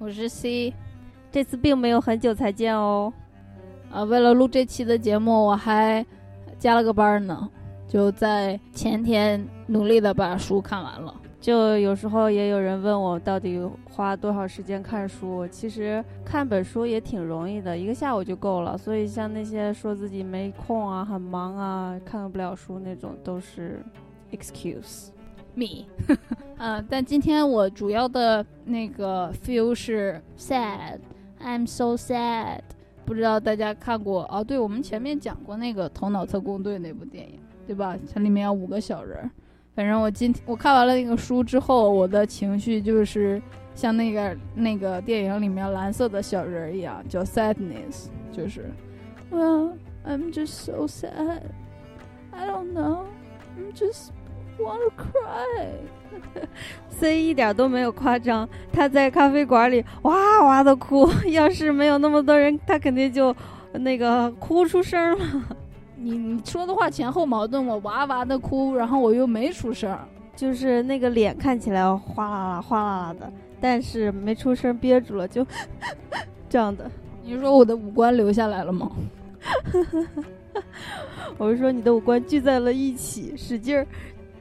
我是 C，这次并没有很久才见哦。啊，为了录这期的节目，我还加了个班呢，就在前天努力的把书看完了。就有时候也有人问我到底花多少时间看书，其实看本书也挺容易的，一个下午就够了。所以像那些说自己没空啊、很忙啊、看不了书那种，都是 excuse me。嗯，但今天我主要的那个 feel 是 sad，I'm so sad。不知道大家看过哦？对，我们前面讲过那个《头脑特工队》那部电影，对吧？它里面有五个小人。反正我今天我看完了那个书之后，我的情绪就是像那个那个电影里面蓝色的小人一样，叫 sadness，就是 Well I'm just so sad. I don't know. I'm just want to cry. C 一点都没有夸张，他在咖啡馆里哇哇的哭。要是没有那么多人，他肯定就那个哭出声了。你你说的话前后矛盾，我哇哇的哭，然后我又没出声，就是那个脸看起来哗啦啦哗啦啦的，但是没出声憋住了，就 这样的。你是说我的五官留下来了吗？我是说你的五官聚在了一起，使劲儿。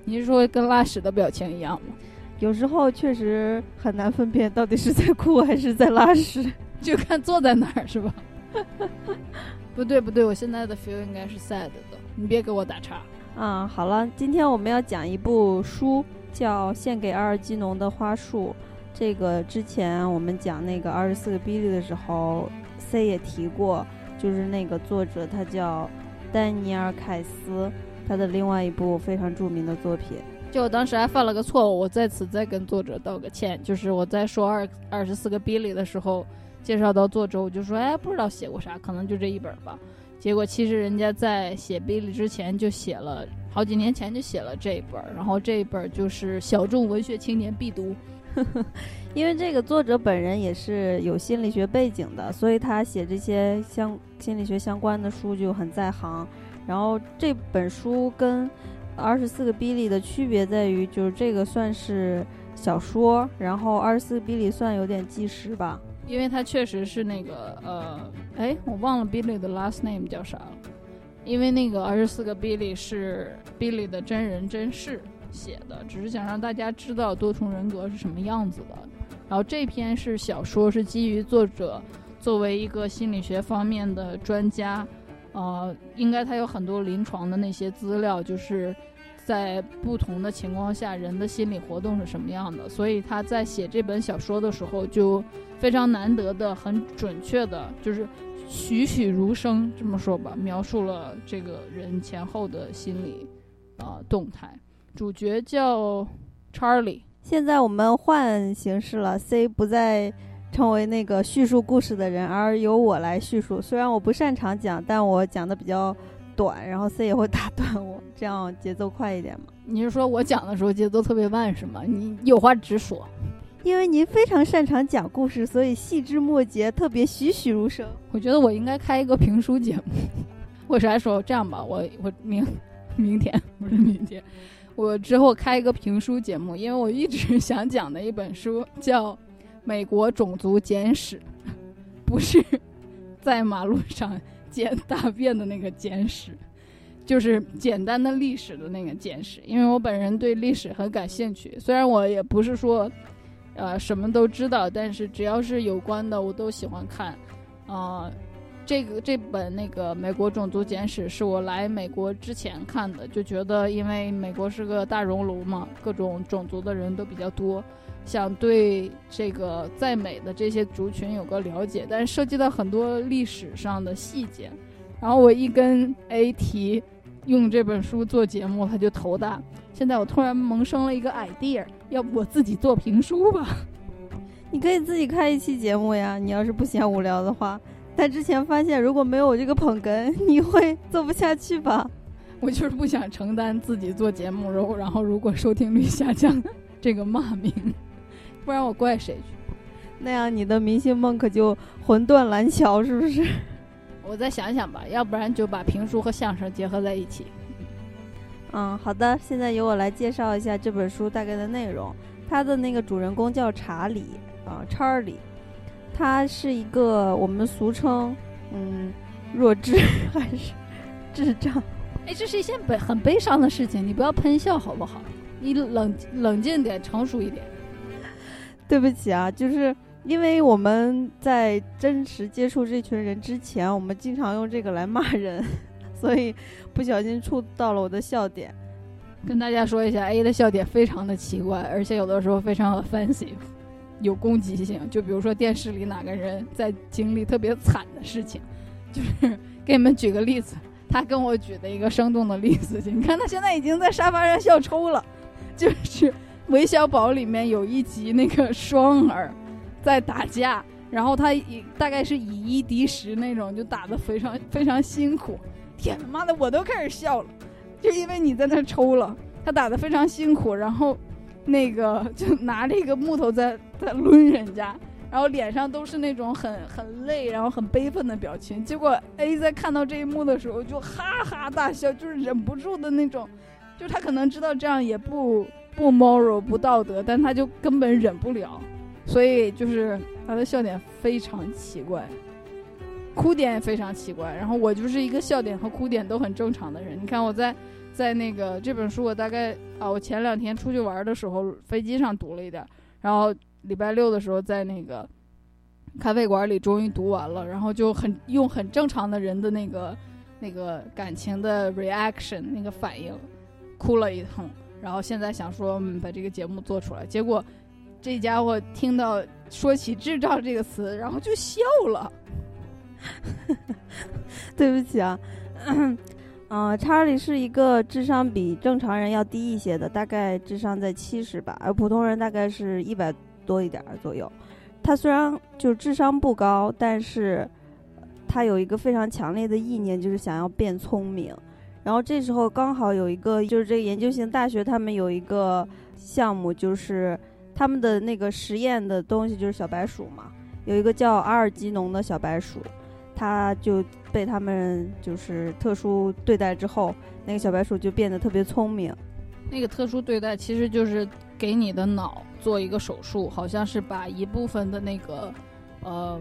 你是说跟拉屎的表情一样吗？有时候确实很难分辨到底是在哭还是在拉屎，就看坐在哪儿是吧？不对不对，我现在的 feel 应该是 sad 的，你别给我打岔。啊，好了，今天我们要讲一部书，叫《献给阿尔基农的花束》。这个之前我们讲那个二十四个比利的时候，C 也提过，就是那个作者他叫丹尼尔·凯斯，他的另外一部非常著名的作品。就我当时还犯了个错误，我在此再跟作者道个歉，就是我在说二二十四个比利的时候。介绍到作者，我就说，哎，不知道写过啥，可能就这一本吧。结果其实人家在写《比利》之前就写了好几年前就写了这一本，然后这一本就是小众文学青年必读。因为这个作者本人也是有心理学背景的，所以他写这些相心理学相关的书就很在行。然后这本书跟《二十四个比利》的区别在于，就是这个算是小说，然后《二十四个比利》算有点纪实吧。因为他确实是那个呃，哎，我忘了 Billy 的 last name 叫啥了。因为那个二十四个 Billy 是 Billy 的真人真事写的，只是想让大家知道多重人格是什么样子的。然后这篇是小说，是基于作者作为一个心理学方面的专家，呃，应该他有很多临床的那些资料，就是。在不同的情况下，人的心理活动是什么样的？所以他在写这本小说的时候，就非常难得的、很准确的，就是栩栩如生这么说吧，描述了这个人前后的心理啊动态。主角叫 Charlie。现在我们换形式了，C 不再成为那个叙述故事的人，而由我来叙述。虽然我不擅长讲，但我讲的比较。短，然后 C 也会打断我，这样节奏快一点嘛？你是说我讲的时候节奏特别慢是吗？你有话直说。因为您非常擅长讲故事，所以细枝末节，特别栩栩如生。我觉得我应该开一个评书节目。我啥时候这样吧？我我明明天不是明天，我之后开一个评书节目，因为我一直想讲的一本书叫《美国种族简史》，不是 在马路上。捡大便的那个简史，就是简单的历史的那个简史。因为我本人对历史很感兴趣，虽然我也不是说，呃，什么都知道，但是只要是有关的，我都喜欢看。啊，这个这本那个美国种族简史是我来美国之前看的，就觉得因为美国是个大熔炉嘛，各种种族的人都比较多。想对这个在美的这些族群有个了解，但是涉及到很多历史上的细节。然后我一跟 A 提用这本书做节目，他就头大。现在我突然萌生了一个 idea，要不我自己做评书吧？你可以自己开一期节目呀，你要是不嫌无聊的话。但之前发现，如果没有我这个捧哏，你会做不下去吧？我就是不想承担自己做节目，然后然后如果收听率下降，这个骂名，不然我怪谁去？那样你的明星梦可就魂断蓝桥，是不是？我再想想吧，要不然就把评书和相声结合在一起。嗯，好的，现在由我来介绍一下这本书大概的内容。它的那个主人公叫查理啊，查理，他是一个我们俗称嗯弱智还是智障？哎，这是一件悲很悲伤的事情，你不要喷笑好不好？你冷冷静点，成熟一点。对不起啊，就是因为我们在真实接触这群人之前，我们经常用这个来骂人，所以不小心触到了我的笑点。跟大家说一下，A 的笑点非常的奇怪，而且有的时候非常 offensive，有攻击性。就比如说电视里哪个人在经历特别惨的事情，就是 给你们举个例子。他跟我举的一个生动的例子，你看他现在已经在沙发上笑抽了，就是《韦小宝》里面有一集那个双儿在打架，然后他以大概是以一敌十那种，就打得非常非常辛苦。天他妈的，我都开始笑了，就因为你在那抽了，他打得非常辛苦，然后那个就拿着一个木头在在抡人家。然后脸上都是那种很很累，然后很悲愤的表情。结果 A 在看到这一幕的时候就哈哈大笑，就是忍不住的那种。就他可能知道这样也不不 moral 不道德，但他就根本忍不了。所以就是他的笑点非常奇怪，哭点也非常奇怪。然后我就是一个笑点和哭点都很正常的人。你看我在在那个这本书，我大概啊，我前两天出去玩的时候飞机上读了一点，然后。礼拜六的时候，在那个咖啡馆里终于读完了，然后就很用很正常的人的那个那个感情的 reaction 那个反应，哭了一通。然后现在想说把这个节目做出来，结果这家伙听到说起“智障”这个词，然后就笑了。对不起啊，嗯，查理是一个智商比正常人要低一些的，大概智商在七十吧，而普通人大概是一百。多一点左右，他虽然就智商不高，但是他有一个非常强烈的意念，就是想要变聪明。然后这时候刚好有一个，就是这个研究型大学，他们有一个项目，就是他们的那个实验的东西就是小白鼠嘛，有一个叫阿尔基农的小白鼠，它就被他们就是特殊对待之后，那个小白鼠就变得特别聪明。那个特殊对待其实就是给你的脑。做一个手术，好像是把一部分的那个，呃，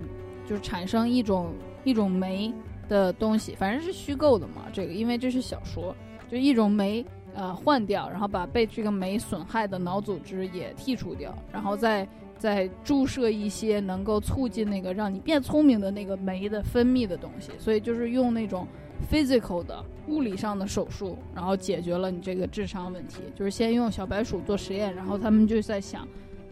就是产生一种一种酶的东西，反正是虚构的嘛。这个因为这是小说，就一种酶呃换掉，然后把被这个酶损害的脑组织也剔除掉，然后再再注射一些能够促进那个让你变聪明的那个酶的分泌的东西。所以就是用那种 physical 的物理上的手术，然后解决了你这个智商问题。就是先用小白鼠做实验，然后他们就在想。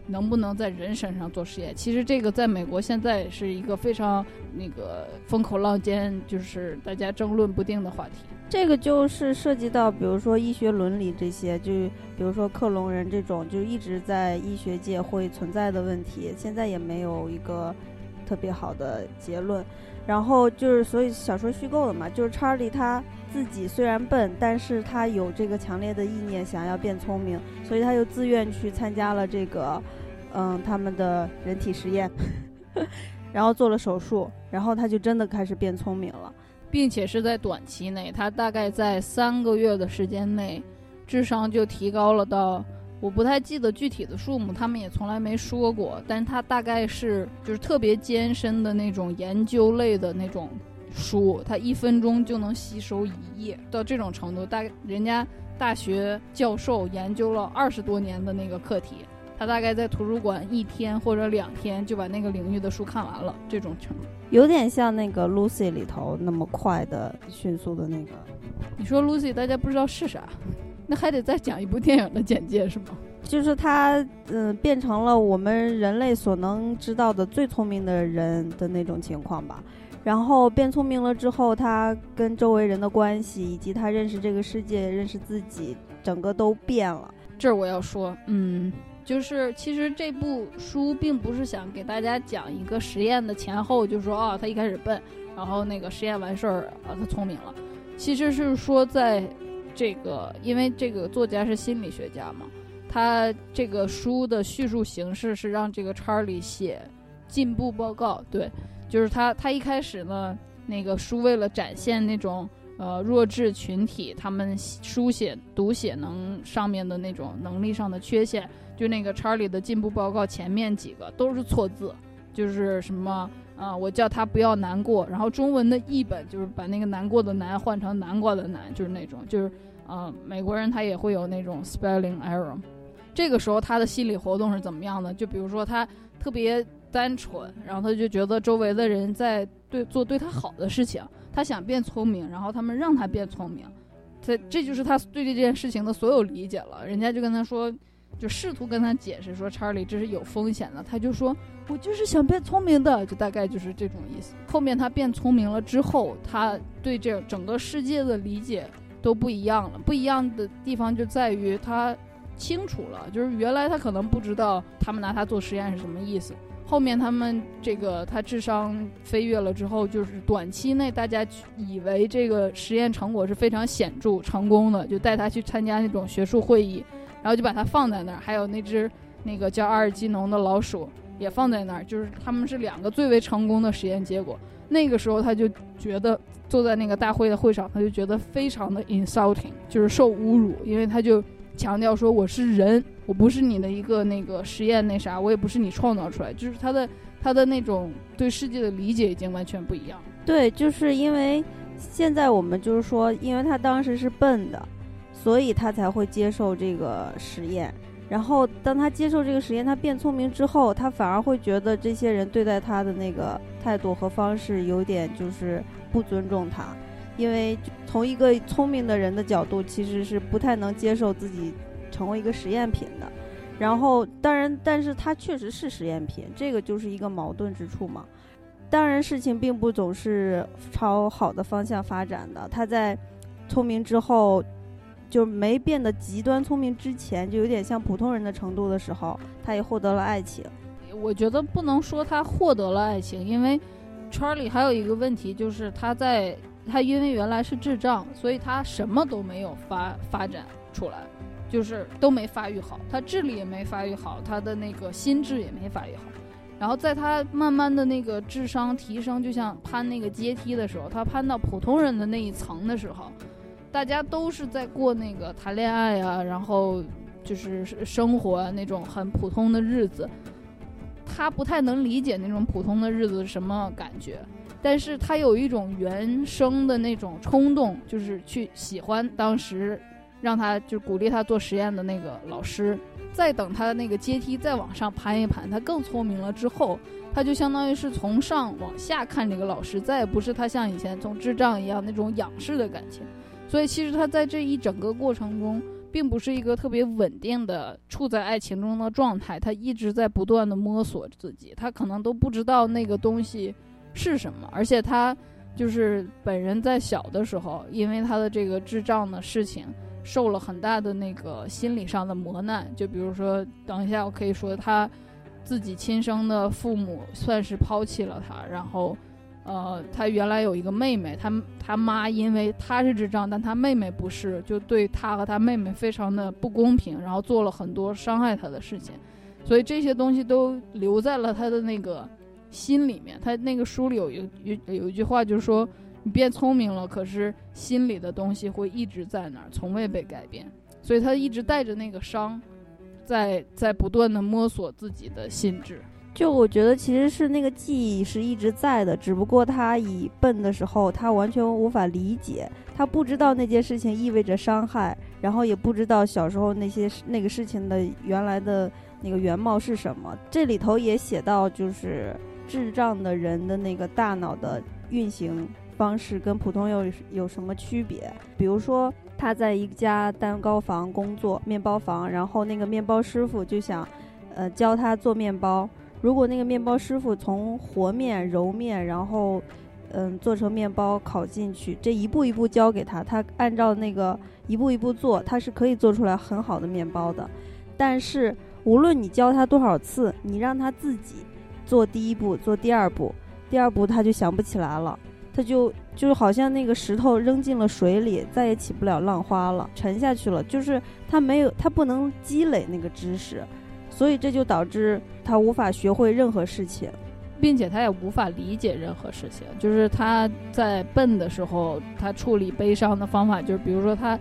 能不能在人身上做实验？其实这个在美国现在是一个非常那个风口浪尖，就是大家争论不定的话题。这个就是涉及到，比如说医学伦理这些，就比如说克隆人这种，就一直在医学界会存在的问题，现在也没有一个特别好的结论。然后就是，所以小说虚构的嘛，就是查理他。自己虽然笨，但是他有这个强烈的意念，想要变聪明，所以他就自愿去参加了这个，嗯，他们的人体实验，然后做了手术，然后他就真的开始变聪明了，并且是在短期内，他大概在三个月的时间内，智商就提高了到，我不太记得具体的数目，他们也从来没说过，但是他大概是就是特别艰深的那种研究类的那种。书，他一分钟就能吸收一页，到这种程度，大人家大学教授研究了二十多年的那个课题，他大概在图书馆一天或者两天就把那个领域的书看完了，这种程度有点像那个 Lucy 里头那么快的、迅速的那个。你说 Lucy，大家不知道是啥，那还得再讲一部电影的简介是吗？就是他，嗯，变成了我们人类所能知道的最聪明的人的那种情况吧。然后变聪明了之后，他跟周围人的关系，以及他认识这个世界、认识自己，整个都变了。这儿我要说，嗯，就是其实这部书并不是想给大家讲一个实验的前后，就是说啊，他一开始笨，然后那个实验完事儿啊，他聪明了。其实是说在这个，因为这个作家是心理学家嘛，他这个书的叙述形式是让这个查理写进步报告，对，就是他他一开始呢，那个书为了展现那种。呃，弱智群体他们书写、读写能上面的那种能力上的缺陷，就那个查理的进步报告前面几个都是错字，就是什么啊，我叫他不要难过，然后中文的译本就是把那个难过的难换成南瓜的难，就是那种，就是啊，美国人他也会有那种 spelling error，这个时候他的心理活动是怎么样的？就比如说他特别单纯，然后他就觉得周围的人在对做对他好的事情。他想变聪明，然后他们让他变聪明，这这就是他对这件事情的所有理解了。人家就跟他说，就试图跟他解释说，查理这是有风险的。他就说，我就是想变聪明的，就大概就是这种意思。后面他变聪明了之后，他对这整个世界的理解都不一样了。不一样的地方就在于他清楚了，就是原来他可能不知道他们拿他做实验是什么意思。后面他们这个他智商飞跃了之后，就是短期内大家以为这个实验成果是非常显著成功的，就带他去参加那种学术会议，然后就把他放在那儿，还有那只那个叫阿尔基农的老鼠也放在那儿，就是他们是两个最为成功的实验结果。那个时候他就觉得坐在那个大会的会上，他就觉得非常的 insulting，就是受侮辱，因为他就。强调说我是人，我不是你的一个那个实验那啥，我也不是你创造出来，就是他的他的那种对世界的理解已经完全不一样。对，就是因为现在我们就是说，因为他当时是笨的，所以他才会接受这个实验。然后当他接受这个实验，他变聪明之后，他反而会觉得这些人对待他的那个态度和方式有点就是不尊重他。因为从一个聪明的人的角度，其实是不太能接受自己成为一个实验品的。然后，当然，但是他确实是实验品，这个就是一个矛盾之处嘛。当然，事情并不总是朝好的方向发展的。他在聪明之后，就没变得极端聪明之前，就有点像普通人的程度的时候，他也获得了爱情。我觉得不能说他获得了爱情，因为圈里还有一个问题就是他在。他因为原来是智障，所以他什么都没有发发展出来，就是都没发育好，他智力也没发育好，他的那个心智也没发育好。然后在他慢慢的那个智商提升，就像攀那个阶梯的时候，他攀到普通人的那一层的时候，大家都是在过那个谈恋爱啊，然后就是生活那种很普通的日子，他不太能理解那种普通的日子什么感觉。但是他有一种原生的那种冲动，就是去喜欢当时让他就鼓励他做实验的那个老师。再等他的那个阶梯再往上攀一攀，他更聪明了之后，他就相当于是从上往下看这个老师，再也不是他像以前从智障一样那种仰视的感情。所以其实他在这一整个过程中，并不是一个特别稳定的处在爱情中的状态，他一直在不断的摸索自己，他可能都不知道那个东西。是什么？而且他就是本人在小的时候，因为他的这个智障的事情，受了很大的那个心理上的磨难。就比如说，等一下我可以说，他自己亲生的父母算是抛弃了他。然后，呃，他原来有一个妹妹，他他妈因为他是智障，但他妹妹不是，就对他和他妹妹非常的不公平，然后做了很多伤害他的事情。所以这些东西都留在了他的那个。心里面，他那个书里有一有有一句话，就是说你变聪明了，可是心里的东西会一直在那儿，从未被改变。所以他一直带着那个伤，在在不断的摸索自己的心智。就我觉得，其实是那个记忆是一直在的，只不过他以笨的时候，他完全无法理解，他不知道那件事情意味着伤害，然后也不知道小时候那些那个事情的原来的那个原貌是什么。这里头也写到，就是。智障的人的那个大脑的运行方式跟普通有有什么区别？比如说，他在一家蛋糕房工作，面包房，然后那个面包师傅就想，呃，教他做面包。如果那个面包师傅从和面、揉面，然后，嗯，做成面包烤进去，这一步一步教给他，他按照那个一步一步做，他是可以做出来很好的面包的。但是无论你教他多少次，你让他自己做第一步，做第二步，第二步他就想不起来了，他就就好像那个石头扔进了水里，再也起不了浪花了，沉下去了。就是他没有，他不能积累那个知识，所以这就导致他无法学会任何事情。并且他也无法理解任何事情，就是他在笨的时候，他处理悲伤的方法就是，比如说他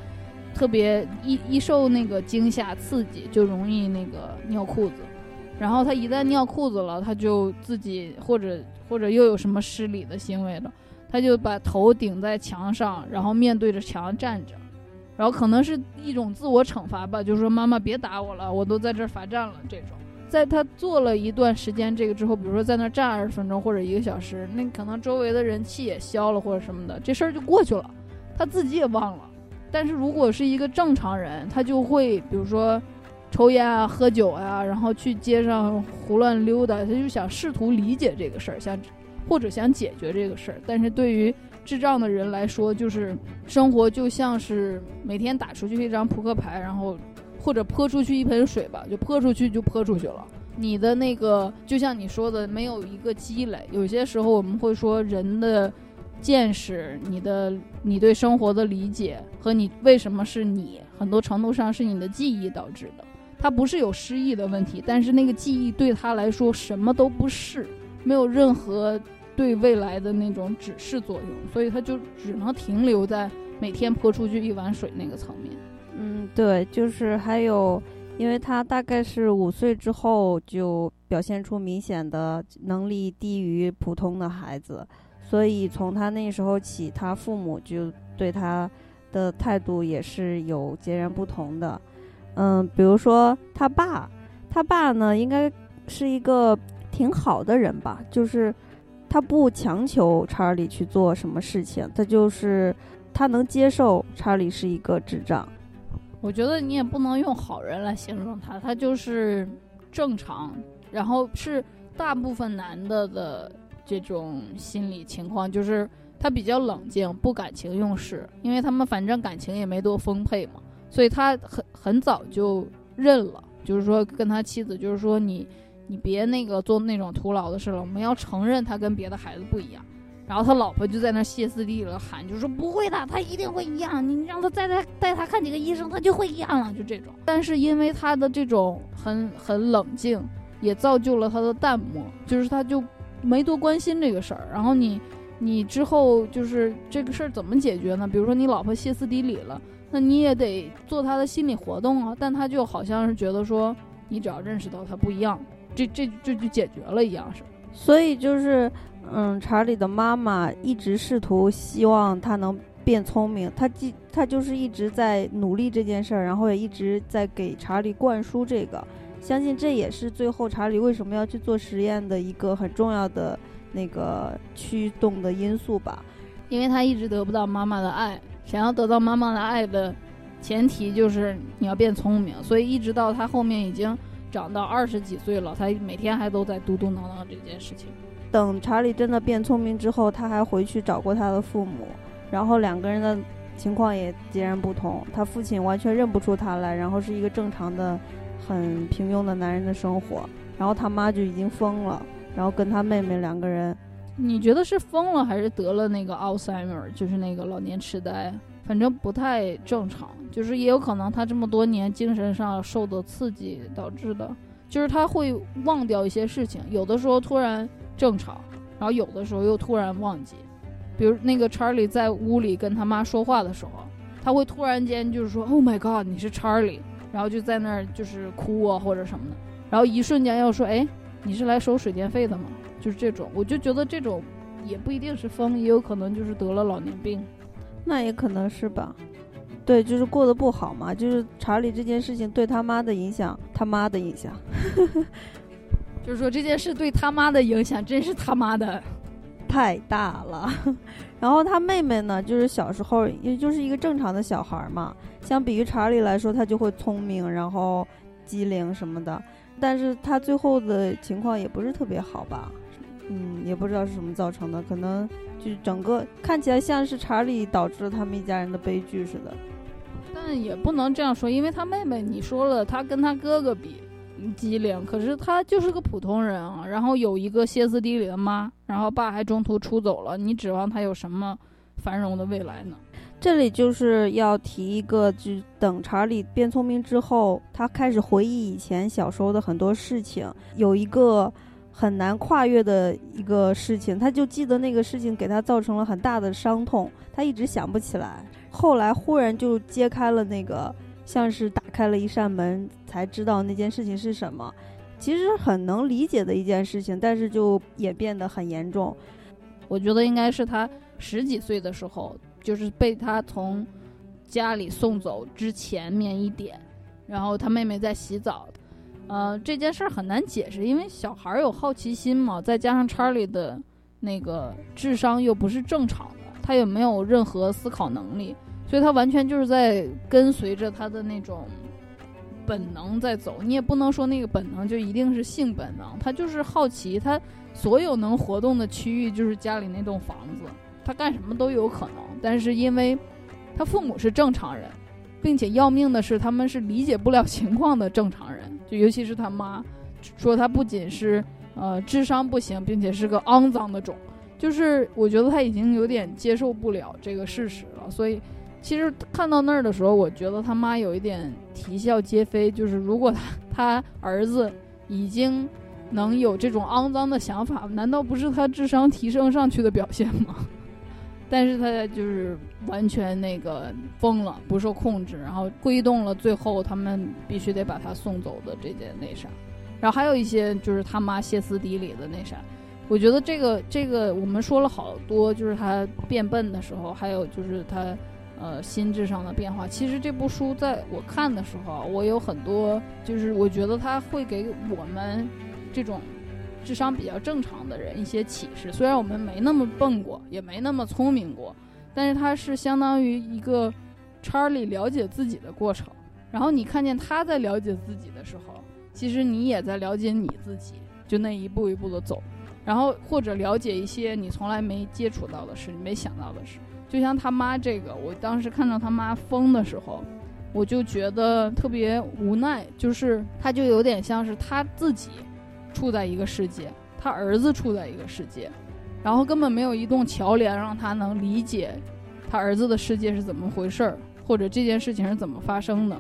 特别一一受那个惊吓刺激，就容易那个尿裤子，然后他一旦尿裤子了，他就自己或者或者又有什么失礼的行为了，他就把头顶在墙上，然后面对着墙站着，然后可能是一种自我惩罚吧，就是说妈妈别打我了，我都在这儿罚站了这种。在他做了一段时间这个之后，比如说在那站二十分钟或者一个小时，那可能周围的人气也消了或者什么的，这事儿就过去了，他自己也忘了。但是如果是一个正常人，他就会比如说抽烟啊、喝酒啊，然后去街上胡乱溜达，他就想试图理解这个事儿，想或者想解决这个事儿。但是对于智障的人来说，就是生活就像是每天打出去一张扑克牌，然后。或者泼出去一盆水吧，就泼出去就泼出去了。你的那个，就像你说的，没有一个积累。有些时候我们会说，人的见识、你的你对生活的理解和你为什么是你，很多程度上是你的记忆导致的。他不是有失忆的问题，但是那个记忆对他来说什么都不是，没有任何对未来的那种指示作用，所以他就只能停留在每天泼出去一碗水那个层面。嗯，对，就是还有，因为他大概是五岁之后就表现出明显的能力低于普通的孩子，所以从他那时候起，他父母就对他的态度也是有截然不同的。嗯，比如说他爸，他爸呢应该是一个挺好的人吧，就是他不强求查理去做什么事情，他就是他能接受查理是一个智障。我觉得你也不能用好人来形容他，他就是正常，然后是大部分男的的这种心理情况，就是他比较冷静，不感情用事，因为他们反正感情也没多丰沛嘛，所以他很很早就认了，就是说跟他妻子，就是说你你别那个做那种徒劳的事了，我们要承认他跟别的孩子不一样。然后他老婆就在那歇斯底里的喊，就说不会的，他一定会一样。你让他再带带他看几个医生，他就会一样了。就这种。但是因为他的这种很很冷静，也造就了他的淡漠，就是他就没多关心这个事儿。然后你你之后就是这个事儿怎么解决呢？比如说你老婆歇斯底里了，那你也得做他的心理活动啊。但他就好像是觉得说，你只要认识到他不一样，这这这就解决了一样是。所以就是。嗯，查理的妈妈一直试图希望他能变聪明，他既他就是一直在努力这件事儿，然后也一直在给查理灌输这个，相信这也是最后查理为什么要去做实验的一个很重要的那个驱动的因素吧，因为他一直得不到妈妈的爱，想要得到妈妈的爱的前提就是你要变聪明，所以一直到他后面已经长到二十几岁了，他每天还都在嘟嘟囔囔这件事情。等查理真的变聪明之后，他还回去找过他的父母，然后两个人的情况也截然不同。他父亲完全认不出他来，然后是一个正常的、很平庸的男人的生活。然后他妈就已经疯了，然后跟他妹妹两个人。你觉得是疯了还是得了那个 Alzheimer，就是那个老年痴呆？反正不太正常，就是也有可能他这么多年精神上受的刺激导致的，就是他会忘掉一些事情，有的时候突然。正常，然后有的时候又突然忘记，比如那个查理在屋里跟他妈说话的时候，他会突然间就是说 “Oh my God，你是查理”，然后就在那儿就是哭啊或者什么的，然后一瞬间又说“哎，你是来收水电费的吗？”就是这种，我就觉得这种也不一定是疯，也有可能就是得了老年病，那也可能是吧。对，就是过得不好嘛，就是查理这件事情对他妈的影响，他妈的影响。就是说这件事对他妈的影响真是他妈的太大了。然后他妹妹呢，就是小时候也就是一个正常的小孩嘛，相比于查理来说，他就会聪明，然后机灵什么的。但是他最后的情况也不是特别好吧？嗯，也不知道是什么造成的，可能就是整个看起来像是查理导致了他们一家人的悲剧似的。但也不能这样说，因为他妹妹你说了，他跟他哥哥比机灵，可是他就是个普通人啊。然后有一个歇斯底里的妈，然后爸还中途出走了，你指望他有什么繁荣的未来呢？这里就是要提一个，就等查理变聪明之后，他开始回忆以前小时候的很多事情，有一个很难跨越的一个事情，他就记得那个事情给他造成了很大的伤痛，他一直想不起来。后来忽然就揭开了那个，像是打开了一扇门，才知道那件事情是什么。其实很能理解的一件事情，但是就演变得很严重。我觉得应该是他十几岁的时候，就是被他从家里送走之前面一点，然后他妹妹在洗澡。呃，这件事儿很难解释，因为小孩有好奇心嘛，再加上查理的那个智商又不是正常的，他也没有任何思考能力。所以他完全就是在跟随着他的那种本能在走，你也不能说那个本能就一定是性本能，他就是好奇，他所有能活动的区域就是家里那栋房子，他干什么都有可能。但是因为他父母是正常人，并且要命的是他们是理解不了情况的正常人，就尤其是他妈说他不仅是呃智商不行，并且是个肮脏的种，就是我觉得他已经有点接受不了这个事实了，所以。其实看到那儿的时候，我觉得他妈有一点啼笑皆非。就是如果他他儿子已经能有这种肮脏的想法，难道不是他智商提升上去的表现吗？但是他就是完全那个疯了，不受控制，然后挥动了最后他们必须得把他送走的这件那啥。然后还有一些就是他妈歇斯底里的那啥。我觉得这个这个我们说了好多，就是他变笨的时候，还有就是他。呃，心智上的变化。其实这部书在我看的时候，我有很多，就是我觉得他会给我们这种智商比较正常的人一些启示。虽然我们没那么笨过，也没那么聪明过，但是它是相当于一个查理了解自己的过程。然后你看见他在了解自己的时候，其实你也在了解你自己，就那一步一步的走，然后或者了解一些你从来没接触到的事，你没想到的事。就像他妈这个，我当时看到他妈疯的时候，我就觉得特别无奈。就是他就有点像是他自己处在一个世界，他儿子处在一个世界，然后根本没有一栋桥梁让他能理解他儿子的世界是怎么回事儿，或者这件事情是怎么发生的。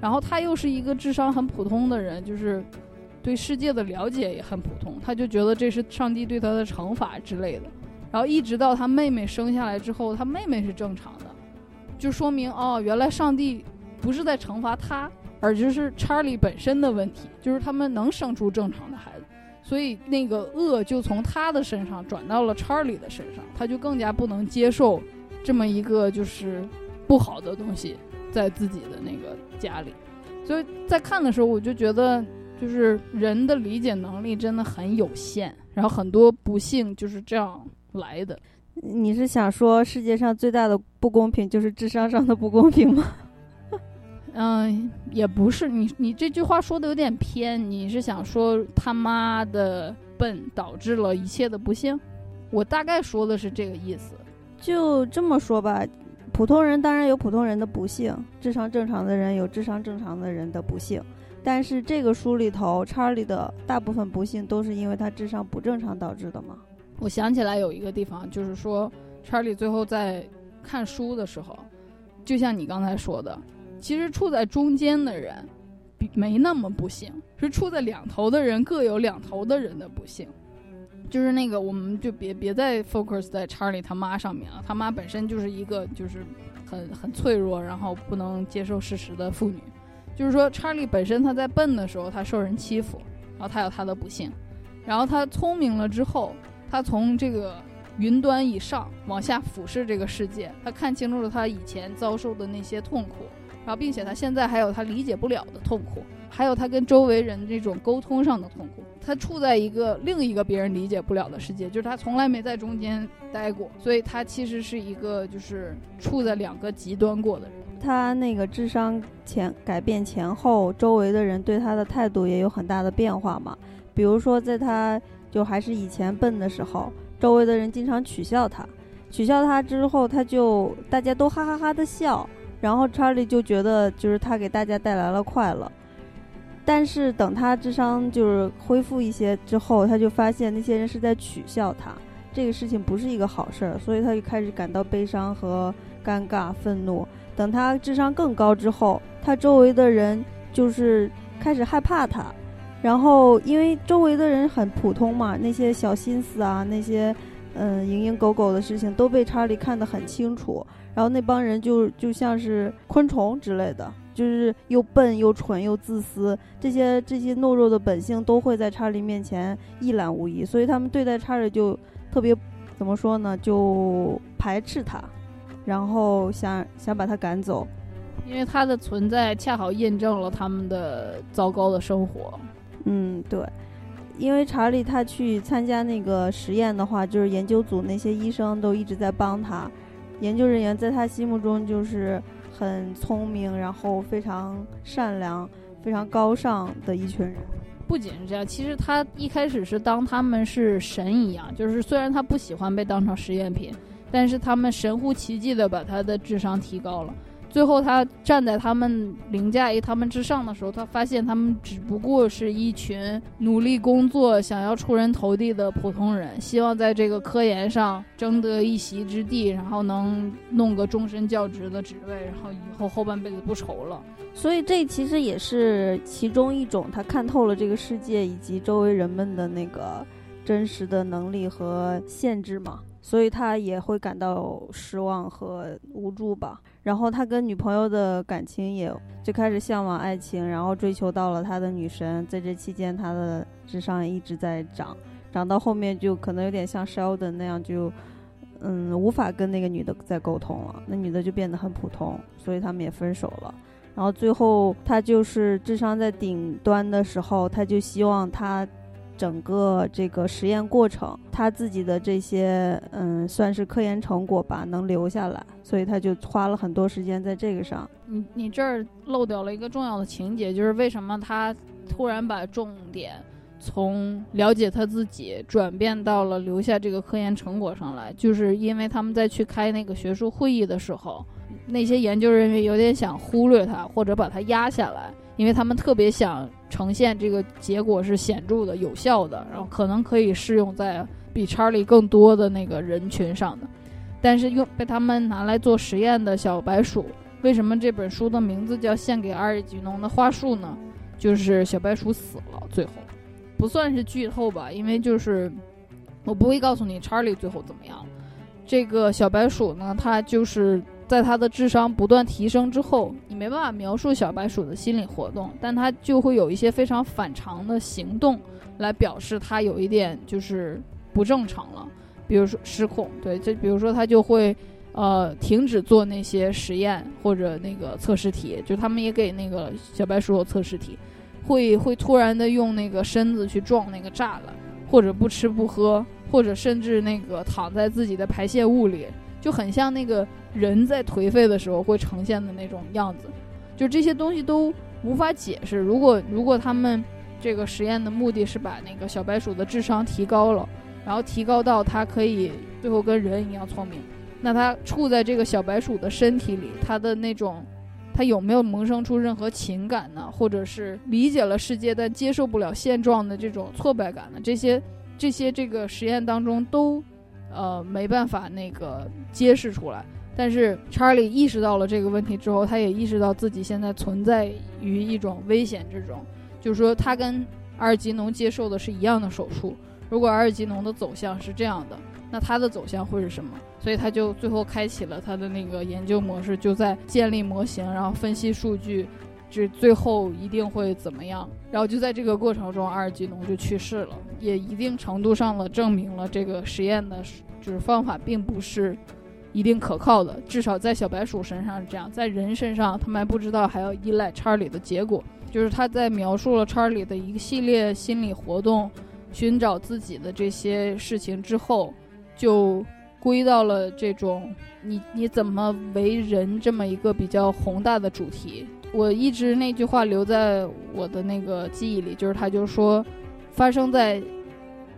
然后他又是一个智商很普通的人，就是对世界的了解也很普通，他就觉得这是上帝对他的惩罚之类的。然后一直到他妹妹生下来之后，他妹妹是正常的，就说明哦，原来上帝不是在惩罚他，而就是查理本身的问题，就是他们能生出正常的孩子，所以那个恶就从他的身上转到了查理的身上，他就更加不能接受这么一个就是不好的东西在自己的那个家里，所以在看的时候我就觉得，就是人的理解能力真的很有限，然后很多不幸就是这样。来的，你是想说世界上最大的不公平就是智商上的不公平吗？嗯，也不是，你你这句话说的有点偏，你是想说他妈的笨导致了一切的不幸？我大概说的是这个意思。就这么说吧，普通人当然有普通人的不幸，智商正常的人有智商正常的人的不幸，但是这个书里头查理的大部分不幸都是因为他智商不正常导致的吗？我想起来有一个地方，就是说，查理最后在看书的时候，就像你刚才说的，其实处在中间的人，比没那么不幸，是处在两头的人各有两头的人的不幸。就是那个，我们就别别再 focus 在查理他妈上面了，他妈本身就是一个就是很很脆弱，然后不能接受事实的妇女。就是说，查理本身他在笨的时候，他受人欺负，然后他有他的不幸，然后他聪明了之后。他从这个云端以上往下俯视这个世界，他看清楚了他以前遭受的那些痛苦，然后并且他现在还有他理解不了的痛苦，还有他跟周围人这种沟通上的痛苦。他处在一个另一个别人理解不了的世界，就是他从来没在中间待过，所以他其实是一个就是处在两个极端过的人。他那个智商前改变前后，周围的人对他的态度也有很大的变化嘛，比如说在他。就还是以前笨的时候，周围的人经常取笑他，取笑他之后，他就大家都哈哈哈的笑，然后查理就觉得就是他给大家带来了快乐，但是等他智商就是恢复一些之后，他就发现那些人是在取笑他，这个事情不是一个好事儿，所以他就开始感到悲伤和尴尬、愤怒。等他智商更高之后，他周围的人就是开始害怕他，然后因为周围的人很普通嘛，那些小心思啊，那些嗯蝇营狗苟的事情都被查理看得很清楚。然后那帮人就就像是昆虫之类的，就是又笨又蠢又自私，这些这些懦弱的本性都会在查理面前一览无遗，所以他们对待查理就特别怎么说呢，就排斥他，然后想想把他赶走，因为他的存在恰好验证了他们的糟糕的生活。嗯，对，因为查理他去参加那个实验的话，就是研究组那些医生都一直在帮他。研究人员在他心目中就是很聪明，然后非常善良、非常高尚的一群人。不仅是这样，其实他一开始是当他们是神一样，就是虽然他不喜欢被当成实验品，但是他们神乎其技的把他的智商提高了。最后，他站在他们凌驾于他们之上的时候，他发现他们只不过是一群努力工作、想要出人头地的普通人，希望在这个科研上争得一席之地，然后能弄个终身教职的职位，然后以后后半辈子不愁了。所以，这其实也是其中一种他看透了这个世界以及周围人们的那个真实的能力和限制嘛。所以他也会感到失望和无助吧。然后他跟女朋友的感情也就开始向往爱情，然后追求到了他的女神。在这期间，他的智商一直在涨，涨到后面就可能有点像 Sheldon 那样，就嗯无法跟那个女的再沟通了。那女的就变得很普通，所以他们也分手了。然后最后他就是智商在顶端的时候，他就希望他。整个这个实验过程，他自己的这些嗯，算是科研成果吧，能留下来，所以他就花了很多时间在这个上。你你这儿漏掉了一个重要的情节，就是为什么他突然把重点从了解他自己转变到了留下这个科研成果上来，就是因为他们在去开那个学术会议的时候，那些研究人员有点想忽略他或者把他压下来。因为他们特别想呈现这个结果是显著的、有效的，然后可能可以适用在比查理更多的那个人群上的，但是用被他们拿来做实验的小白鼠，为什么这本书的名字叫《献给阿尔吉农的花束》呢？就是小白鼠死了，最后不算是剧透吧，因为就是我不会告诉你查理最后怎么样。这个小白鼠呢，它就是。在他的智商不断提升之后，你没办法描述小白鼠的心理活动，但他就会有一些非常反常的行动，来表示他有一点就是不正常了，比如说失控，对，就比如说他就会，呃，停止做那些实验或者那个测试题，就他们也给那个小白鼠有测试题，会会突然的用那个身子去撞那个栅栏，或者不吃不喝，或者甚至那个躺在自己的排泄物里。就很像那个人在颓废的时候会呈现的那种样子，就这些东西都无法解释。如果如果他们这个实验的目的是把那个小白鼠的智商提高了，然后提高到它可以最后跟人一样聪明，那它处在这个小白鼠的身体里，它的那种，它有没有萌生出任何情感呢？或者是理解了世界但接受不了现状的这种挫败感呢？这些这些这个实验当中都。呃，没办法那个揭示出来。但是查理意识到了这个问题之后，他也意识到自己现在存在于一种危险之中。就是说，他跟阿尔吉农接受的是一样的手术。如果阿尔吉农的走向是这样的，那他的走向会是什么？所以他就最后开启了他的那个研究模式，就在建立模型，然后分析数据。这最后一定会怎么样？然后就在这个过程中，阿尔吉农就去世了，也一定程度上了证明了这个实验的就是方法并不是一定可靠的。至少在小白鼠身上是这样，在人身上他们还不知道，还要依赖查理的结果。就是他在描述了查理的一系列心理活动，寻找自己的这些事情之后，就归到了这种你你怎么为人这么一个比较宏大的主题。我一直那句话留在我的那个记忆里，就是他就说，发生在，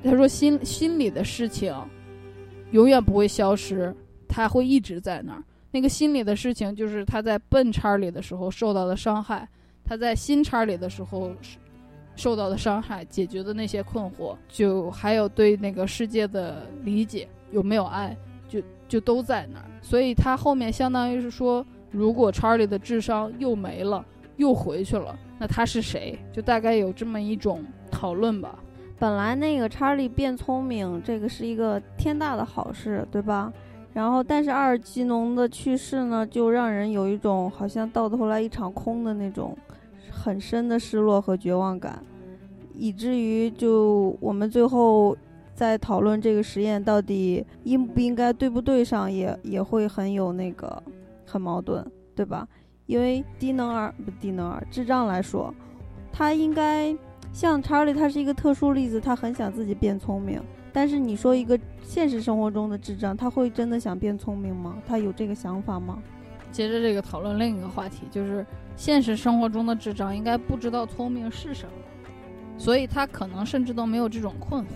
他说心心里的事情，永远不会消失，他会一直在那儿。那个心里的事情，就是他在笨叉里的时候受到的伤害，他在新叉里的时候受到的伤害，解决的那些困惑，就还有对那个世界的理解，有没有爱，就就都在那儿。所以他后面相当于是说，如果查理的智商又没了，又回去了，那他是谁？就大概有这么一种讨论吧。本来那个查理变聪明，这个是一个天大的好事，对吧？然后，但是阿尔吉农的去世呢，就让人有一种好像到头来一场空的那种很深的失落和绝望感，以至于就我们最后在讨论这个实验到底应不应该对不对上，也也会很有那个很矛盾，对吧？因为低能儿不低能儿，智障来说，他应该。像查理，他是一个特殊例子，他很想自己变聪明。但是你说一个现实生活中的智障，他会真的想变聪明吗？他有这个想法吗？接着这个讨论另一个话题，就是现实生活中的智障应该不知道聪明是什么，所以他可能甚至都没有这种困惑。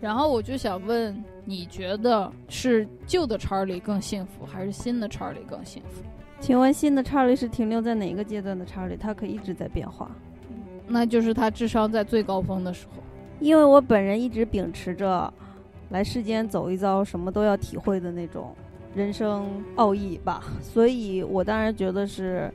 然后我就想问，你觉得是旧的查理更幸福，还是新的查理更幸福？请问新的查理是停留在哪个阶段的查理？他可以一直在变化。那就是他智商在最高峰的时候，因为我本人一直秉持着来世间走一遭，什么都要体会的那种人生奥义吧，所以我当然觉得是，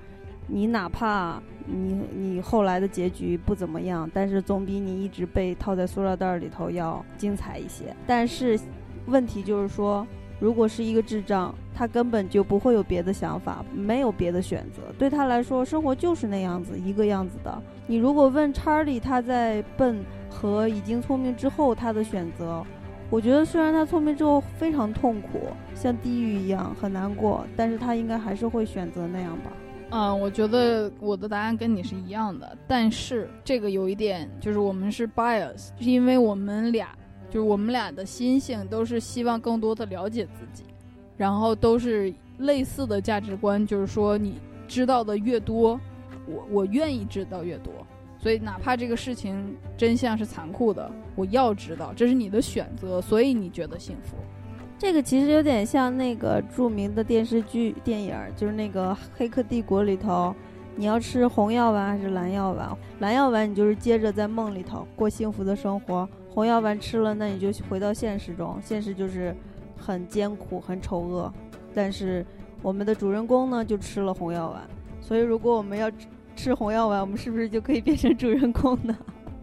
你哪怕你你后来的结局不怎么样，但是总比你一直被套在塑料袋里头要精彩一些。但是问题就是说。如果是一个智障，他根本就不会有别的想法，没有别的选择。对他来说，生活就是那样子，一个样子的。你如果问查理，他在笨和已经聪明之后他的选择，我觉得虽然他聪明之后非常痛苦，像地狱一样很难过，但是他应该还是会选择那样吧。嗯，我觉得我的答案跟你是一样的，但是这个有一点就是我们是 bias，是因为我们俩。就是我们俩的心性都是希望更多的了解自己，然后都是类似的价值观，就是说你知道的越多，我我愿意知道越多。所以哪怕这个事情真相是残酷的，我要知道，这是你的选择，所以你觉得幸福。这个其实有点像那个著名的电视剧电影，就是那个《黑客帝国》里头，你要吃红药丸还是蓝药丸？蓝药丸你就是接着在梦里头过幸福的生活。红药丸吃了，那你就回到现实中，现实就是很艰苦、很丑恶。但是我们的主人公呢，就吃了红药丸。所以，如果我们要吃红药丸，我们是不是就可以变成主人公呢？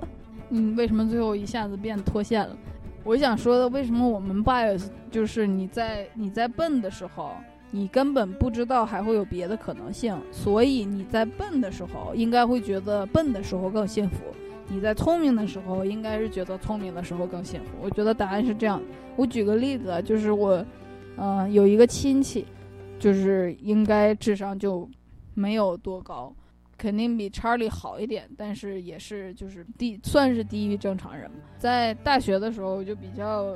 嗯，为什么最后一下子变脱线了？我想说的，为什么我们 bias 就是你在你在笨的时候，你根本不知道还会有别的可能性，所以你在笨的时候应该会觉得笨的时候更幸福。你在聪明的时候，应该是觉得聪明的时候更幸福。我觉得答案是这样。我举个例子，就是我，嗯，有一个亲戚，就是应该智商就没有多高，肯定比查理好一点，但是也是就是低，算是低于正常人。在大学的时候就比较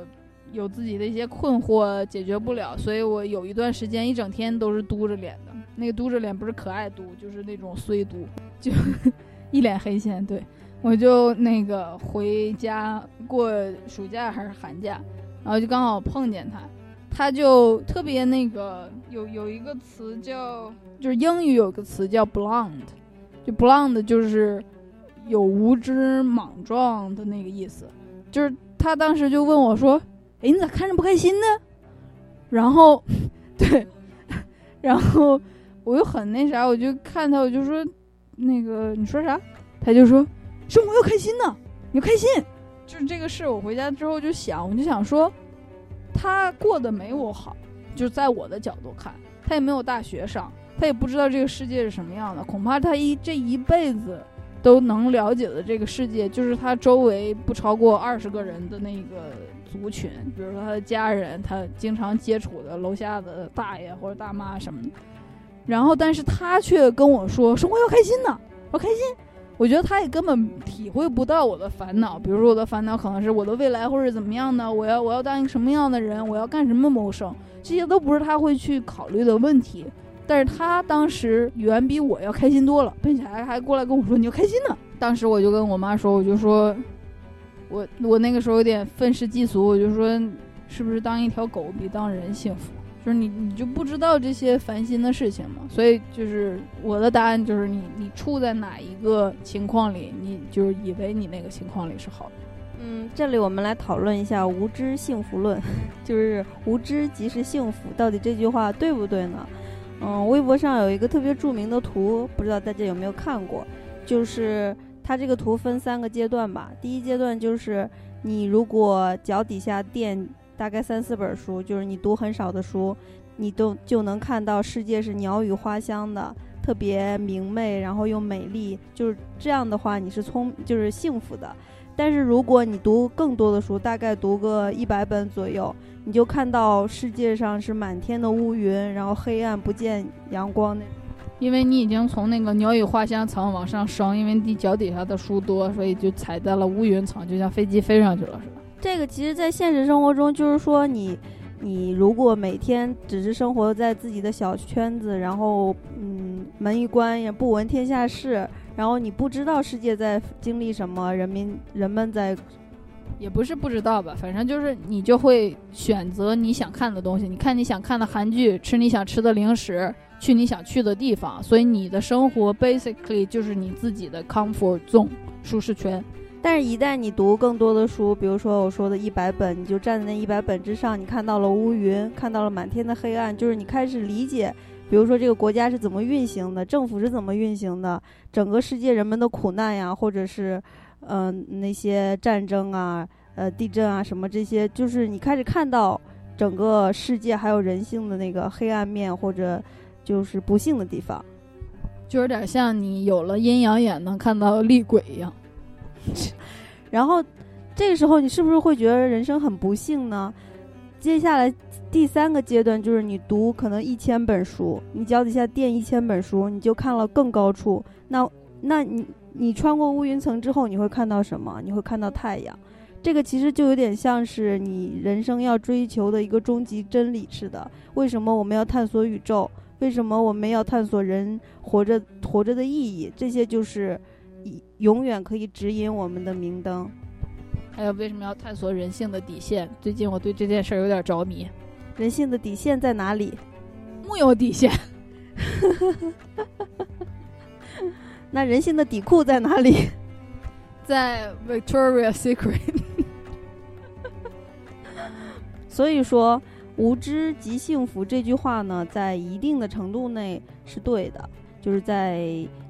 有自己的一些困惑解决不了，所以我有一段时间一整天都是嘟着脸的。那个嘟着脸不是可爱嘟，就是那种衰嘟，就 一脸黑线。对。我就那个回家过暑假还是寒假，然后就刚好碰见他，他就特别那个有有一个词叫，就是英语有个词叫 blonde，就 blonde 就是有无知莽撞的那个意思，就是他当时就问我说：“哎，你咋看着不开心呢？”然后，对，然后我又很那啥，我就看他，我就说：“那个你说啥？”他就说。生活要开心呢，你开心，就是这个事。我回家之后就想，我就想说，他过得没我好，就在我的角度看，他也没有大学上，他也不知道这个世界是什么样的。恐怕他一这一辈子都能了解的这个世界，就是他周围不超过二十个人的那个族群，比如说他的家人，他经常接触的楼下的大爷或者大妈什么的。然后，但是他却跟我说，生活要开心呢，要开心。我觉得他也根本体会不到我的烦恼，比如说我的烦恼可能是我的未来或者怎么样的，我要我要当一个什么样的人，我要干什么谋生，这些都不是他会去考虑的问题。但是他当时远比我要开心多了，并且还还过来跟我说你要开心呢。当时我就跟我妈说，我就说，我我那个时候有点愤世嫉俗，我就说，是不是当一条狗比当人幸福？就是你你就不知道这些烦心的事情嘛。所以就是我的答案就是你你处在哪一个情况里，你就以为你那个情况里是好的。嗯，这里我们来讨论一下“无知幸福论 ”，就是“无知即是幸福”，到底这句话对不对呢？嗯，微博上有一个特别著名的图，不知道大家有没有看过？就是它这个图分三个阶段吧。第一阶段就是你如果脚底下垫大概三四本书，就是你读很少的书，你都就能看到世界是鸟语花香的，特别明媚，然后又美丽。就是这样的话，你是聪，就是幸福的。但是如果你读更多的书，大概读个一百本左右，你就看到世界上是满天的乌云，然后黑暗不见阳光那。因为你已经从那个鸟语花香层往上升，因为你脚底下的书多，所以就踩在了乌云层，就像飞机飞上去了似的。这个其实，在现实生活中，就是说你，你如果每天只是生活在自己的小圈子，然后嗯，门一关也不闻天下事。然后你不知道世界在经历什么，人民人们在，也不是不知道吧，反正就是你就会选择你想看的东西，你看你想看的韩剧，吃你想吃的零食，去你想去的地方，所以你的生活 basically 就是你自己的 comfort zone 舒适圈。但是，一旦你读更多的书，比如说我说的一百本，你就站在那一百本之上，你看到了乌云，看到了满天的黑暗，就是你开始理解。比如说这个国家是怎么运行的，政府是怎么运行的，整个世界人们的苦难呀，或者是，嗯，那些战争啊，呃，地震啊，什么这些，就是你开始看到整个世界还有人性的那个黑暗面，或者就是不幸的地方，就有点像你有了阴阳眼能看到厉鬼一样。然后这个时候你是不是会觉得人生很不幸呢？接下来。第三个阶段就是你读可能一千本书，你脚底下垫一千本书，你就看了更高处。那，那你你穿过乌云层之后，你会看到什么？你会看到太阳。这个其实就有点像是你人生要追求的一个终极真理似的。为什么我们要探索宇宙？为什么我们要探索人活着活着的意义？这些就是永远可以指引我们的明灯。还有为什么要探索人性的底线？最近我对这件事儿有点着迷。人性的底线在哪里？木有底线。那人性的底裤在哪里？在 Victoria Secret。所以说，无知即幸福这句话呢，在一定的程度内是对的，就是在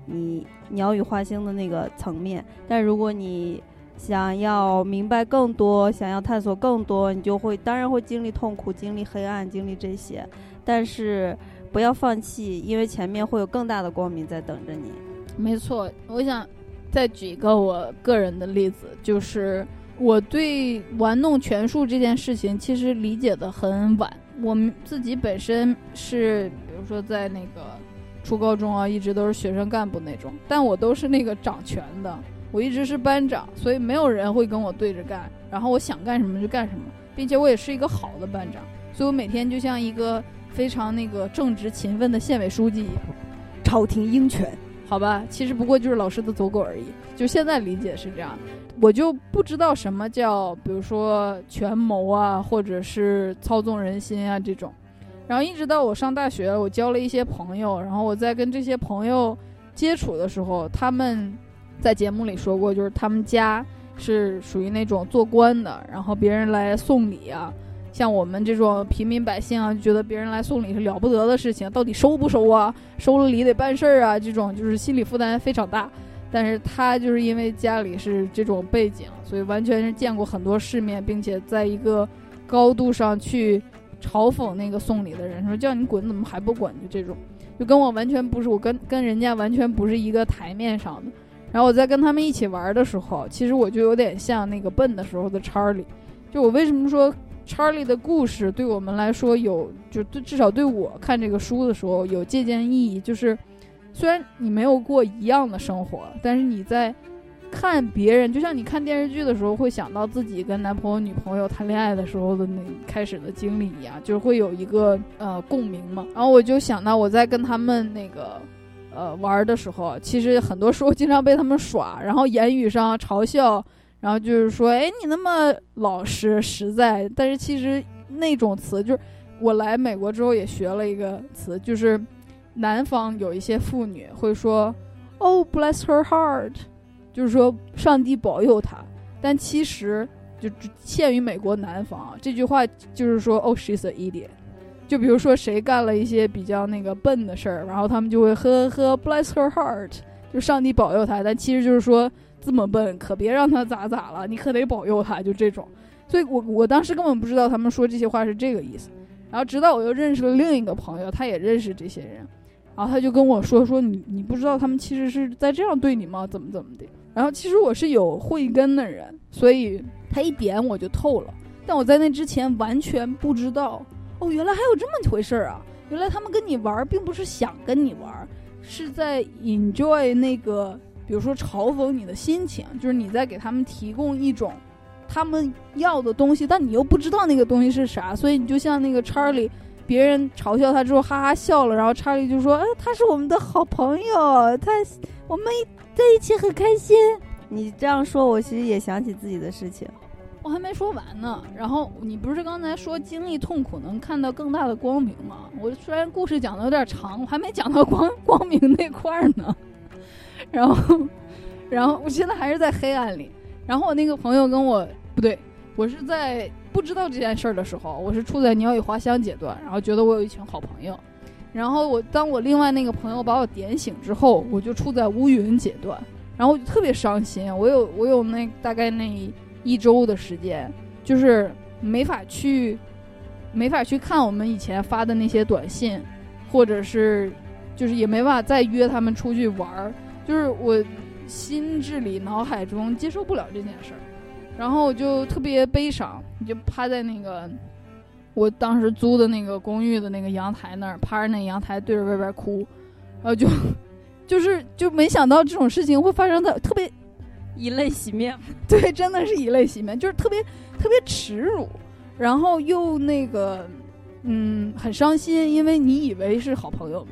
你鸟语花香的那个层面。但如果你想要明白更多，想要探索更多，你就会当然会经历痛苦、经历黑暗、经历这些，但是不要放弃，因为前面会有更大的光明在等着你。没错，我想再举一个我个人的例子，就是我对玩弄权术这件事情其实理解的很晚。我们自己本身是，比如说在那个初高中啊，一直都是学生干部那种，但我都是那个掌权的。我一直是班长，所以没有人会跟我对着干。然后我想干什么就干什么，并且我也是一个好的班长，所以我每天就像一个非常那个正直勤奋的县委书记一样，朝廷鹰犬，好吧？其实不过就是老师的走狗而已。就现在理解是这样，我就不知道什么叫，比如说权谋啊，或者是操纵人心啊这种。然后一直到我上大学，我交了一些朋友，然后我在跟这些朋友接触的时候，他们。在节目里说过，就是他们家是属于那种做官的，然后别人来送礼啊，像我们这种平民百姓啊，就觉得别人来送礼是了不得的事情，到底收不收啊？收了礼得办事儿啊，这种就是心理负担非常大。但是他就是因为家里是这种背景，所以完全是见过很多世面，并且在一个高度上去嘲讽那个送礼的人，说叫你滚，怎么还不滚？就这种，就跟我完全不是，我跟跟人家完全不是一个台面上的。然后我在跟他们一起玩的时候，其实我就有点像那个笨的时候的查理。就我为什么说查理的故事对我们来说有，就对至少对我看这个书的时候有借鉴意义。就是虽然你没有过一样的生活，但是你在看别人，就像你看电视剧的时候会想到自己跟男朋友、女朋友谈恋爱的时候的那开始的经历一样，就是会有一个呃共鸣嘛。然后我就想到我在跟他们那个。呃，玩的时候，其实很多时候经常被他们耍，然后言语上嘲笑，然后就是说，哎，你那么老实实在，但是其实那种词就是我来美国之后也学了一个词，就是南方有一些妇女会说，“Oh bless her heart”，就是说上帝保佑他。但其实就只限于美国南方，这句话就是说，“Oh she's an idiot”。就比如说谁干了一些比较那个笨的事儿，然后他们就会呵呵 bless her heart，就上帝保佑他。但其实就是说这么笨，可别让他咋咋了，你可得保佑他，就这种。所以我我当时根本不知道他们说这些话是这个意思。然后直到我又认识了另一个朋友，他也认识这些人，然后他就跟我说说你你不知道他们其实是在这样对你吗？怎么怎么的？然后其实我是有慧根的人，所以他一点我就透了。但我在那之前完全不知道。哦，原来还有这么回事儿啊！原来他们跟你玩，并不是想跟你玩，是在 enjoy 那个，比如说嘲讽你的心情，就是你在给他们提供一种他们要的东西，但你又不知道那个东西是啥，所以你就像那个查理，别人嘲笑他之后哈哈笑了，然后查理就说：“哎，他是我们的好朋友，他我们在一起很开心。”你这样说，我其实也想起自己的事情。我还没说完呢，然后你不是刚才说经历痛苦能看到更大的光明吗？我虽然故事讲的有点长，我还没讲到光光明那块儿呢。然后，然后我现在还是在黑暗里。然后我那个朋友跟我不对，我是在不知道这件事儿的时候，我是处在鸟语花香阶段，然后觉得我有一群好朋友。然后我当我另外那个朋友把我点醒之后，我就处在乌云阶段，然后我就特别伤心。我有 我有那大概那。一周的时间，就是没法去，没法去看我们以前发的那些短信，或者是，就是也没办法再约他们出去玩儿。就是我心智里、脑海中接受不了这件事儿，然后我就特别悲伤，就趴在那个我当时租的那个公寓的那个阳台那儿，趴着那阳台对着外边哭，然后就就是就没想到这种事情会发生在特别。以泪洗面，对，真的是以泪洗面，就是特别特别耻辱，然后又那个，嗯，很伤心，因为你以为是好朋友嘛。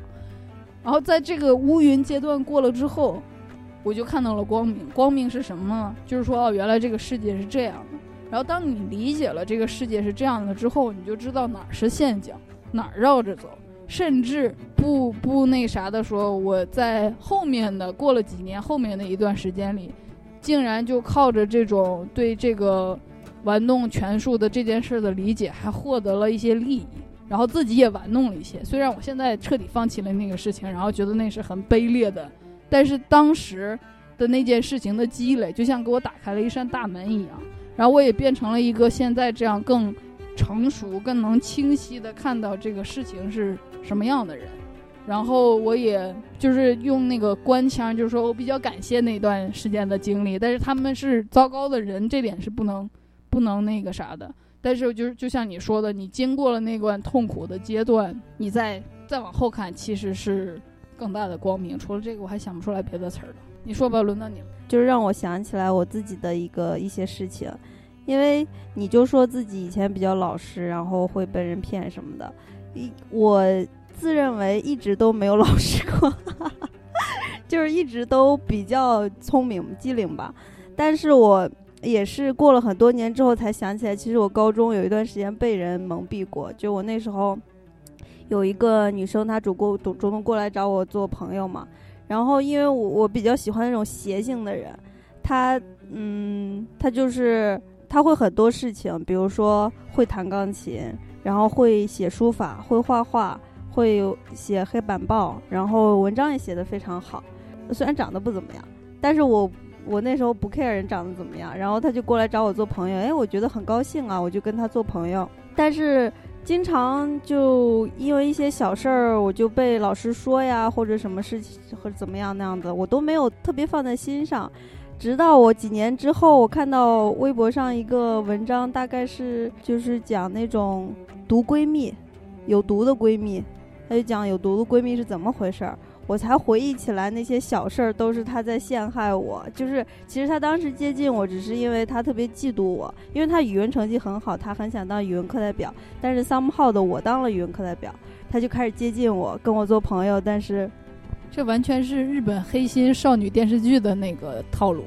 然后在这个乌云阶段过了之后，我就看到了光明。光明是什么呢？就是说，哦，原来这个世界是这样的。然后当你理解了这个世界是这样的之后，你就知道哪儿是陷阱，哪儿绕着走。甚至不不那啥的说，我在后面的过了几年后面的一段时间里。竟然就靠着这种对这个玩弄权术的这件事的理解，还获得了一些利益，然后自己也玩弄了一些。虽然我现在彻底放弃了那个事情，然后觉得那是很卑劣的，但是当时的那件事情的积累，就像给我打开了一扇大门一样，然后我也变成了一个现在这样更成熟、更能清晰的看到这个事情是什么样的人。然后我也就是用那个官腔，就是说我比较感谢那段时间的经历，但是他们是糟糕的人，这点是不能不能那个啥的。但是就是就像你说的，你经过了那段痛苦的阶段，你再再往后看，其实是更大的光明。除了这个，我还想不出来别的词儿了。你说吧，轮到你了。就是让我想起来我自己的一个一些事情，因为你就说自己以前比较老实，然后会被人骗什么的，一我。自认为一直都没有老实过，就是一直都比较聪明机灵吧。但是我也是过了很多年之后才想起来，其实我高中有一段时间被人蒙蔽过。就我那时候有一个女生，她主过主动过来找我做朋友嘛。然后因为我我比较喜欢那种邪性的人，她嗯，她就是她会很多事情，比如说会弹钢琴，然后会写书法，会画画。会写黑板报，然后文章也写得非常好。虽然长得不怎么样，但是我我那时候不 care 人长得怎么样。然后他就过来找我做朋友，哎，我觉得很高兴啊，我就跟他做朋友。但是经常就因为一些小事儿，我就被老师说呀，或者什么事情或者怎么样那样子，我都没有特别放在心上。直到我几年之后，我看到微博上一个文章，大概是就是讲那种毒闺蜜，有毒的闺蜜。他就讲有毒的闺蜜是怎么回事儿，我才回忆起来那些小事儿都是他在陷害我。就是其实他当时接近我，只是因为他特别嫉妒我，因为他语文成绩很好，他很想当语文课代表。但是 somehow 的我当了语文课代表，他就开始接近我，跟我做朋友。但是这完全是日本黑心少女电视剧的那个套路。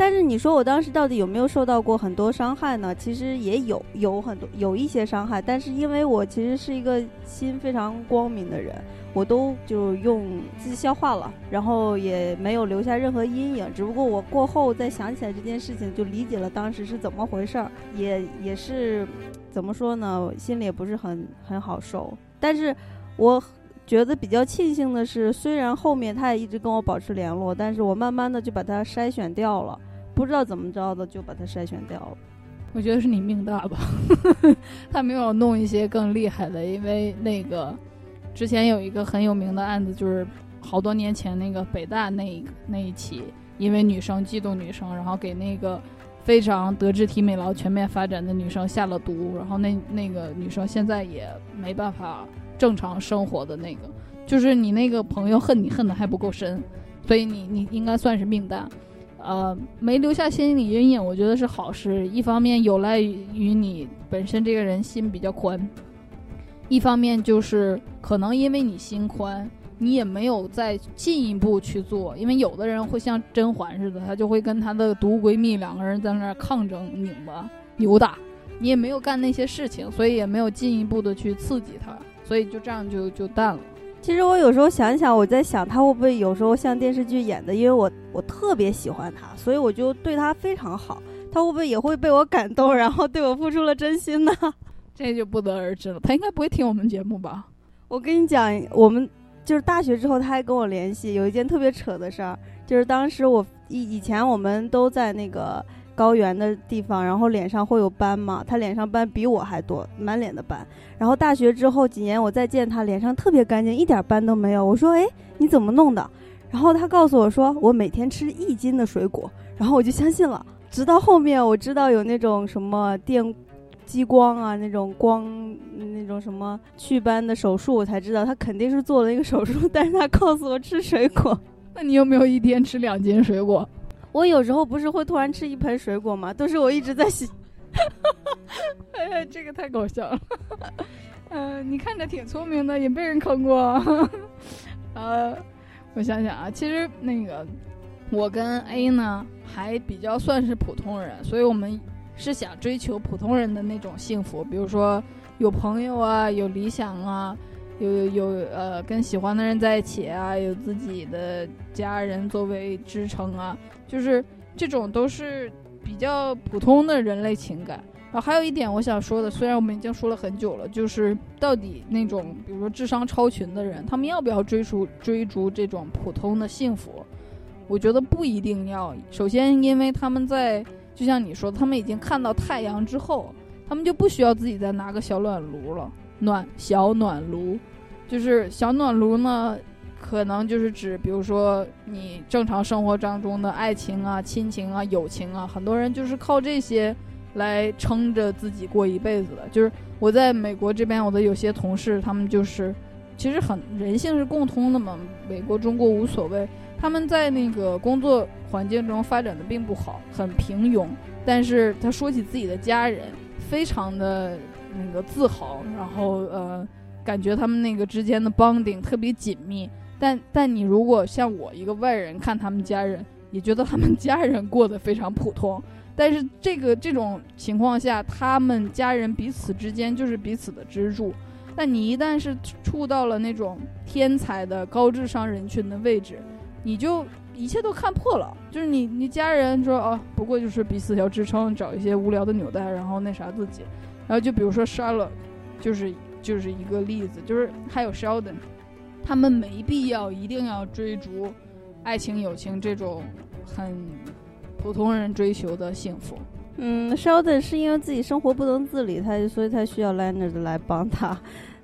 但是你说我当时到底有没有受到过很多伤害呢？其实也有，有很多有一些伤害，但是因为我其实是一个心非常光明的人，我都就用自己消化了，然后也没有留下任何阴影。只不过我过后再想起来这件事情，就理解了当时是怎么回事儿，也也是怎么说呢，心里也不是很很好受。但是我觉得比较庆幸的是，虽然后面他也一直跟我保持联络，但是我慢慢的就把他筛选掉了，不知道怎么着的就把他筛选掉了。我觉得是你命大吧，他没有弄一些更厉害的，因为那个之前有一个很有名的案子，就是好多年前那个北大那一那一起，因为女生嫉妒女生，然后给那个非常德智体美劳全面发展的女生下了毒，然后那那个女生现在也没办法正常生活的那个，就是你那个朋友恨你恨的还不够深，所以你你应该算是命大。呃，没留下心理阴影，我觉得是好事。一方面有赖于你本身这个人心比较宽，一方面就是可能因为你心宽，你也没有再进一步去做。因为有的人会像甄嬛似的，她就会跟她的毒闺蜜两个人在那儿抗争、拧巴、扭打，你也没有干那些事情，所以也没有进一步的去刺激她，所以就这样就就淡了。其实我有时候想想，我在想他会不会有时候像电视剧演的，因为我我特别喜欢他，所以我就对他非常好。他会不会也会被我感动，然后对我付出了真心呢？这就不得而知了。他应该不会听我们节目吧？我跟你讲，我们就是大学之后他还跟我联系，有一件特别扯的事儿，就是当时我以以前我们都在那个。高原的地方，然后脸上会有斑嘛？他脸上斑比我还多，满脸的斑。然后大学之后几年，我再见他，脸上特别干净，一点斑都没有。我说：“哎，你怎么弄的？”然后他告诉我说：“我每天吃一斤的水果。”然后我就相信了。直到后面我知道有那种什么电激光啊，那种光那种什么祛斑的手术，我才知道他肯定是做了一个手术。但是他告诉我吃水果。那你有没有一天吃两斤水果？我有时候不是会突然吃一盆水果吗？都是我一直在洗。哎呀，这个太搞笑了。嗯，你看着挺聪明的，也被人坑过。呃，我想想啊，其实那个我跟 A 呢还比较算是普通人，所以我们是想追求普通人的那种幸福，比如说有朋友啊，有理想啊。有有有呃，跟喜欢的人在一起啊，有自己的家人作为支撑啊，就是这种都是比较普通的人类情感。然后还有一点我想说的，虽然我们已经说了很久了，就是到底那种比如说智商超群的人，他们要不要追逐追逐这种普通的幸福？我觉得不一定要。首先，因为他们在就像你说，他们已经看到太阳之后，他们就不需要自己再拿个小暖炉了，暖小暖炉。就是小暖炉呢，可能就是指，比如说你正常生活当中的爱情啊、亲情啊、友情啊，很多人就是靠这些来撑着自己过一辈子的。就是我在美国这边，我的有些同事，他们就是其实很人性是共通的嘛，美国、中国无所谓。他们在那个工作环境中发展的并不好，很平庸，但是他说起自己的家人，非常的那个自豪，然后呃。感觉他们那个之间的 bonding 特别紧密，但但你如果像我一个外人看他们家人，也觉得他们家人过得非常普通。但是这个这种情况下，他们家人彼此之间就是彼此的支柱。但你一旦是触到了那种天才的高智商人群的位置，你就一切都看破了。就是你你家人说哦，不过就是彼此要支撑，找一些无聊的纽带，然后那啥自己。然后就比如说 Charlotte，就是。就是一个例子，就是还有 Sheldon，他们没必要一定要追逐爱情、友情这种很普通人追求的幸福。嗯，Sheldon 是因为自己生活不能自理，他所以他需要 Leonard 来帮他。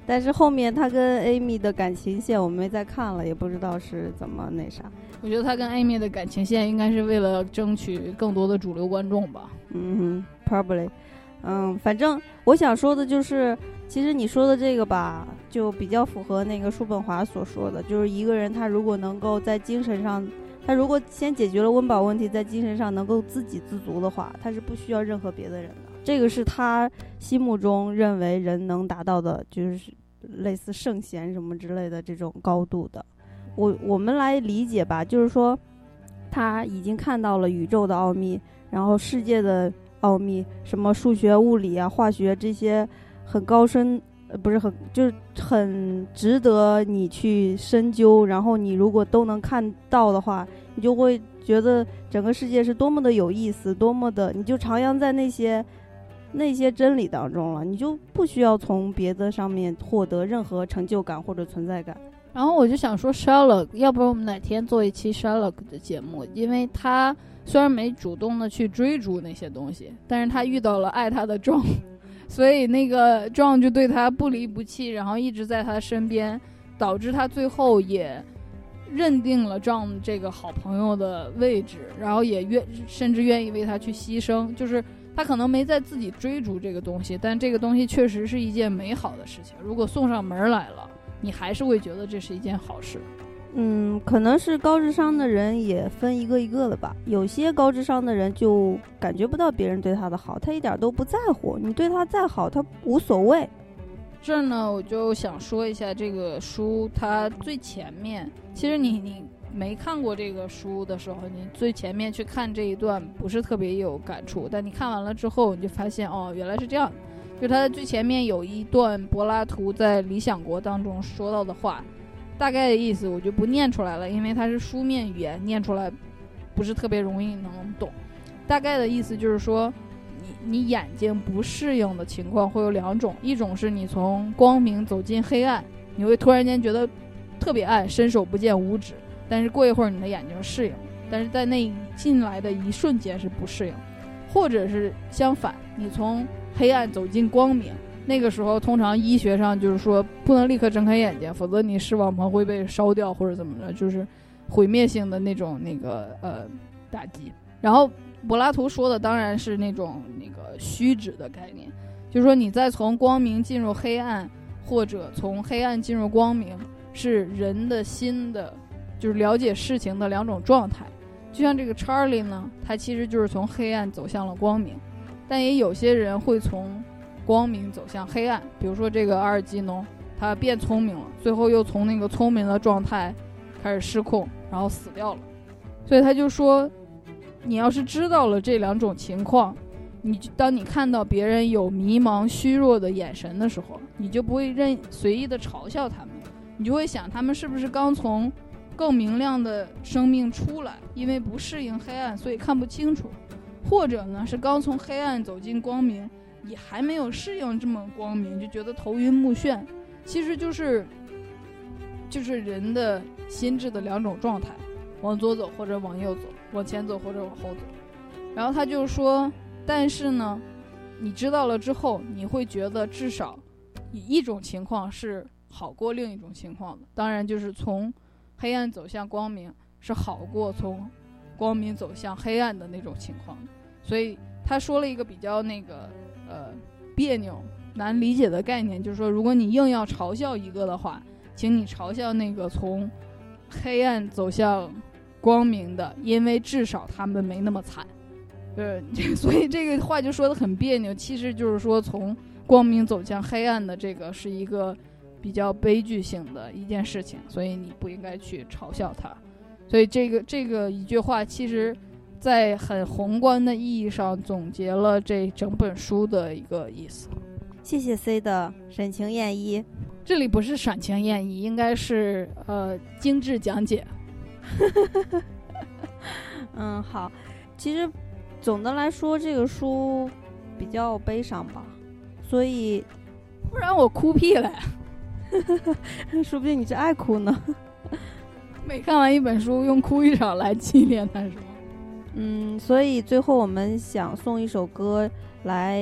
但是后面他跟 Amy 的感情线我没再看了，也不知道是怎么那啥。我觉得他跟 Amy 的感情线应该是为了争取更多的主流观众吧。嗯，Probably。嗯，反正我想说的就是。其实你说的这个吧，就比较符合那个叔本华所说的，就是一个人他如果能够在精神上，他如果先解决了温饱问题，在精神上能够自给自足的话，他是不需要任何别的人的。这个是他心目中认为人能达到的，就是类似圣贤什么之类的这种高度的。我我们来理解吧，就是说。他已经看到了宇宙的奥秘，然后世界的奥秘，什么数学、物理啊、化学这些很高深，不是很，就是很值得你去深究。然后你如果都能看到的话，你就会觉得整个世界是多么的有意思，多么的，你就徜徉在那些那些真理当中了，你就不需要从别的上面获得任何成就感或者存在感。然后我就想说，Sherlock，要不然我们哪天做一期 Sherlock 的节目？因为他虽然没主动的去追逐那些东西，但是他遇到了爱他的 John，所以那个 John 就对他不离不弃，然后一直在他身边，导致他最后也认定了 John 这个好朋友的位置，然后也愿甚至愿意为他去牺牲。就是他可能没在自己追逐这个东西，但这个东西确实是一件美好的事情。如果送上门来了。你还是会觉得这是一件好事。嗯，可能是高智商的人也分一个一个的吧。有些高智商的人就感觉不到别人对他的好，他一点都不在乎。你对他再好，他无所谓。这儿呢，我就想说一下这个书，它最前面，其实你你没看过这个书的时候，你最前面去看这一段不是特别有感触，但你看完了之后，你就发现哦，原来是这样。就他的最前面有一段柏拉图在《理想国》当中说到的话，大概的意思我就不念出来了，因为它是书面语言，念出来不是特别容易能懂。大概的意思就是说，你你眼睛不适应的情况会有两种，一种是你从光明走进黑暗，你会突然间觉得特别暗，伸手不见五指，但是过一会儿你的眼睛适应，但是在那进来的一瞬间是不适应，或者是相反，你从黑暗走进光明，那个时候通常医学上就是说不能立刻睁开眼睛，否则你视网膜会被烧掉或者怎么着，就是毁灭性的那种那个呃打击。然后柏拉图说的当然是那种那个虚指的概念，就是说你再从光明进入黑暗，或者从黑暗进入光明，是人的心的，就是了解事情的两种状态。就像这个查理呢，他其实就是从黑暗走向了光明。但也有些人会从光明走向黑暗，比如说这个阿尔基农，他变聪明了，最后又从那个聪明的状态开始失控，然后死掉了。所以他就说，你要是知道了这两种情况，你当你看到别人有迷茫、虚弱的眼神的时候，你就不会任随意的嘲笑他们，你就会想他们是不是刚从更明亮的生命出来，因为不适应黑暗，所以看不清楚。或者呢，是刚从黑暗走进光明，也还没有适应这么光明，就觉得头晕目眩。其实就是，就是人的心智的两种状态，往左走或者往右走，往前走或者往后走。然后他就说，但是呢，你知道了之后，你会觉得至少以一种情况是好过另一种情况的。当然，就是从黑暗走向光明是好过从光明走向黑暗的那种情况。所以他说了一个比较那个呃别扭难理解的概念，就是说，如果你硬要嘲笑一个的话，请你嘲笑那个从黑暗走向光明的，因为至少他们没那么惨。呃，所以这个话就说的很别扭，其实就是说从光明走向黑暗的这个是一个比较悲剧性的一件事情，所以你不应该去嘲笑他。所以这个这个一句话其实。在很宏观的意义上总结了这整本书的一个意思。谢谢 C 的沈情演绎，这里不是闪情演绎，应该是呃精致讲解。嗯，好。其实总的来说，这个书比较悲伤吧，所以不然我哭屁了呀。说不定你是爱哭呢。每看完一本书，用哭一场来纪念它，是吗？嗯，所以最后我们想送一首歌来，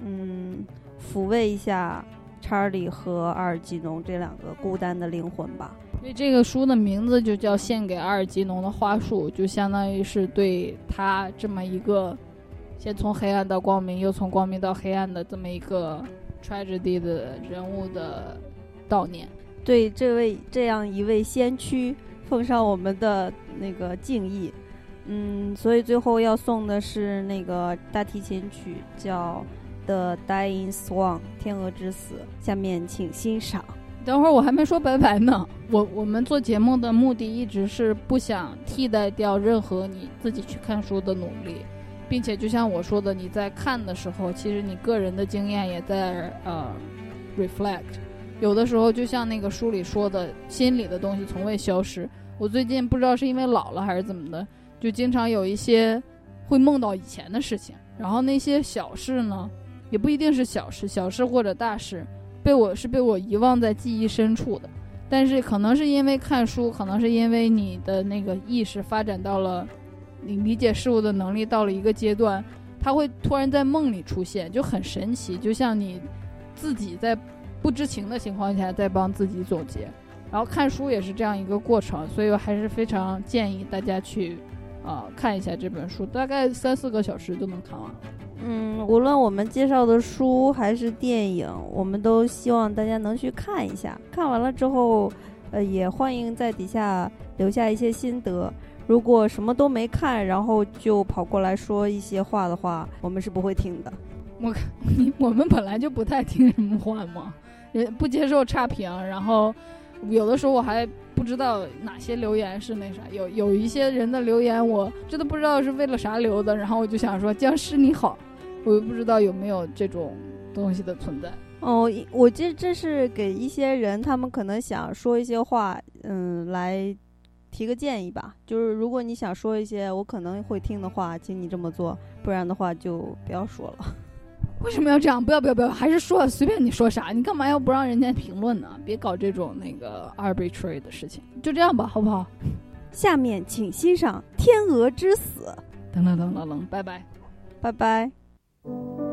嗯，抚慰一下查理和阿尔吉农这两个孤单的灵魂吧。所以这个书的名字就叫《献给阿尔吉农的花束》，就相当于是对他这么一个先从黑暗到光明，又从光明到黑暗的这么一个 tragedy 的人物的悼念。对这位这样一位先驱，奉上我们的那个敬意。嗯，所以最后要送的是那个大提琴曲，叫《The Dying Swan》天鹅之死。下面请欣赏。等会儿我还没说拜拜呢。我我们做节目的目的一直是不想替代掉任何你自己去看书的努力，并且就像我说的，你在看的时候，其实你个人的经验也在呃 reflect。有的时候就像那个书里说的，心里的东西从未消失。我最近不知道是因为老了还是怎么的，就经常有一些会梦到以前的事情，然后那些小事呢，也不一定是小事，小事或者大事。被我是被我遗忘在记忆深处的，但是可能是因为看书，可能是因为你的那个意识发展到了，你理解事物的能力到了一个阶段，它会突然在梦里出现，就很神奇，就像你自己在不知情的情况下在帮自己总结，然后看书也是这样一个过程，所以我还是非常建议大家去啊看一下这本书，大概三四个小时就能看完了。嗯，无论我们介绍的书还是电影，我们都希望大家能去看一下。看完了之后，呃，也欢迎在底下留下一些心得。如果什么都没看，然后就跑过来说一些话的话，我们是不会听的。我 你我们本来就不太听什么话嘛，也不接受差评，然后有的时候我还不知道哪些留言是那啥，有有一些人的留言我真的不知道是为了啥留的，然后我就想说僵尸你好。我又不知道有没有这种东西的存在。哦，我这这是给一些人，他们可能想说一些话，嗯，来提个建议吧。就是如果你想说一些我可能会听的话，请你这么做，不然的话就不要说了。为什么要这样？不要不要不要，还是说随便你说啥？你干嘛要不让人家评论呢？别搞这种那个 arbitrary 的事情。就这样吧，好不好？下面请欣赏《天鹅之死》。等等等等等，拜拜，拜拜。